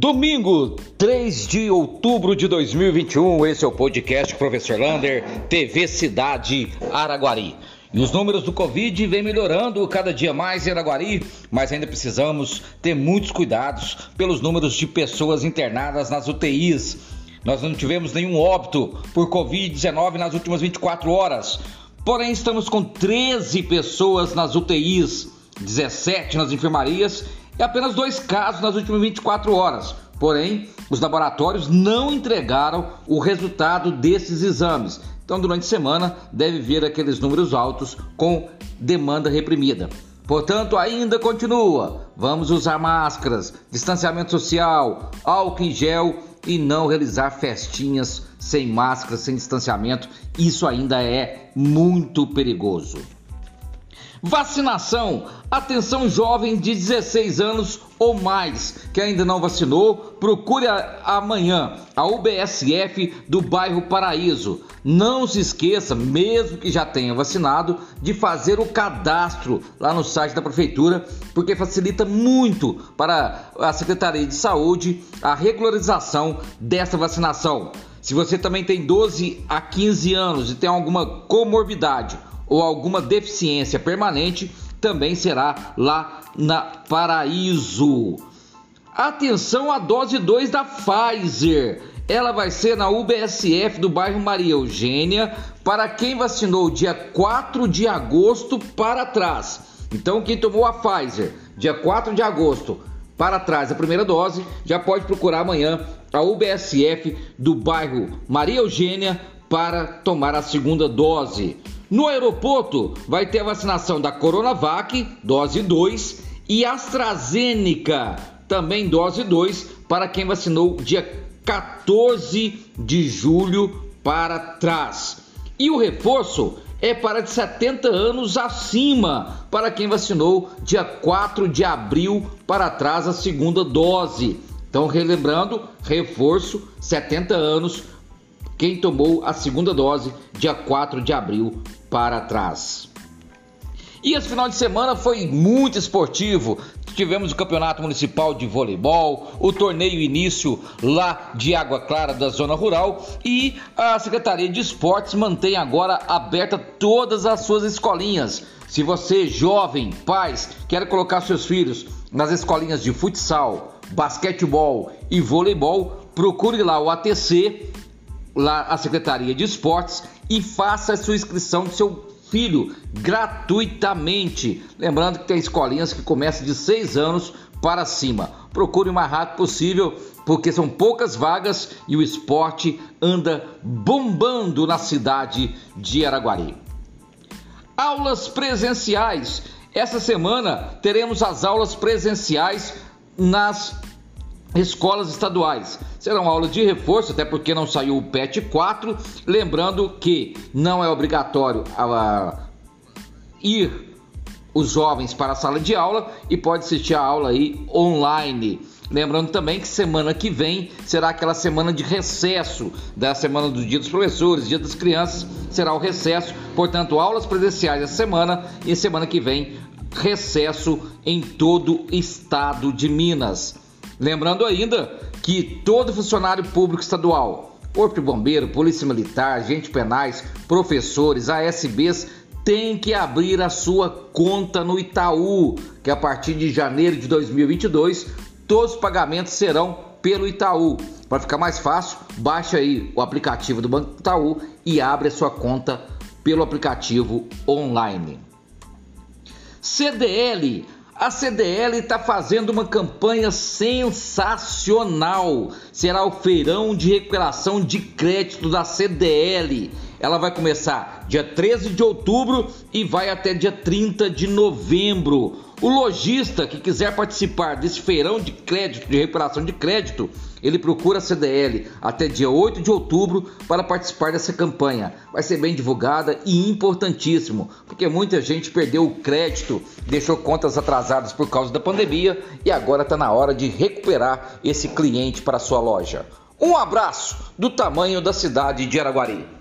Domingo, 3 de outubro de 2021, esse é o podcast Professor Lander, TV Cidade Araguari. E os números do Covid vêm melhorando cada dia mais em Araguari, mas ainda precisamos ter muitos cuidados pelos números de pessoas internadas nas UTIs. Nós não tivemos nenhum óbito por Covid-19 nas últimas 24 horas, porém estamos com 13 pessoas nas UTIs, 17 nas enfermarias e apenas dois casos nas últimas 24 horas. Porém, os laboratórios não entregaram o resultado desses exames. Então, durante a semana, deve vir aqueles números altos com demanda reprimida. Portanto, ainda continua. Vamos usar máscaras, distanciamento social, álcool em gel e não realizar festinhas sem máscara, sem distanciamento. Isso ainda é muito perigoso. Vacinação. Atenção jovem de 16 anos ou mais que ainda não vacinou, procure amanhã a UBSF do bairro Paraíso. Não se esqueça, mesmo que já tenha vacinado, de fazer o cadastro lá no site da prefeitura, porque facilita muito para a Secretaria de Saúde a regularização dessa vacinação. Se você também tem 12 a 15 anos e tem alguma comorbidade ou alguma deficiência permanente, também será lá na Paraíso. Atenção à dose 2 da Pfizer. Ela vai ser na UBSF do bairro Maria Eugênia para quem vacinou dia 4 de agosto para trás. Então, quem tomou a Pfizer dia 4 de agosto para trás a primeira dose, já pode procurar amanhã a UBSF do bairro Maria Eugênia para tomar a segunda dose. No aeroporto vai ter a vacinação da Coronavac, dose 2, e AstraZeneca, também dose 2, para quem vacinou dia 14 de julho para trás. E o reforço é para de 70 anos acima, para quem vacinou dia 4 de abril para trás a segunda dose. Então, relembrando, reforço 70 anos, quem tomou a segunda dose dia 4 de abril para trás. E esse final de semana foi muito esportivo. Tivemos o Campeonato Municipal de Voleibol, o torneio início lá de Água Clara da Zona Rural e a Secretaria de Esportes mantém agora aberta todas as suas escolinhas. Se você, jovem, pais, quer colocar seus filhos nas escolinhas de futsal, basquetebol e voleibol, procure lá o ATC lá a Secretaria de Esportes e faça a sua inscrição do seu filho gratuitamente. Lembrando que tem escolinhas que começam de 6 anos para cima. Procure o mais rápido possível, porque são poucas vagas e o esporte anda bombando na cidade de Araguari. Aulas presenciais. Essa semana teremos as aulas presenciais nas escolas estaduais. Serão aulas de reforço, até porque não saiu o PET 4. Lembrando que não é obrigatório a, ir os jovens para a sala de aula e pode assistir a aula aí online. Lembrando também que semana que vem será aquela semana de recesso da semana do Dia dos Professores, Dia das Crianças, será o recesso. Portanto, aulas presenciais essa semana e semana que vem recesso em todo o estado de Minas. Lembrando ainda que todo funcionário público estadual, Corpo de Bombeiro, Polícia Militar, agentes penais, professores, ASBs, tem que abrir a sua conta no Itaú, que a partir de janeiro de 2022 todos os pagamentos serão pelo Itaú. Para ficar mais fácil, baixe aí o aplicativo do Banco Itaú e abre a sua conta pelo aplicativo online. CDL a CDL está fazendo uma campanha sensacional. Será o feirão de recuperação de crédito da CDL. Ela vai começar dia 13 de outubro e vai até dia 30 de novembro. O lojista que quiser participar desse feirão de crédito, de recuperação de crédito, ele procura a CDL até dia 8 de outubro para participar dessa campanha. Vai ser bem divulgada e importantíssimo, porque muita gente perdeu o crédito, deixou contas atrasadas por causa da pandemia e agora está na hora de recuperar esse cliente para sua loja. Um abraço do tamanho da cidade de Araguari.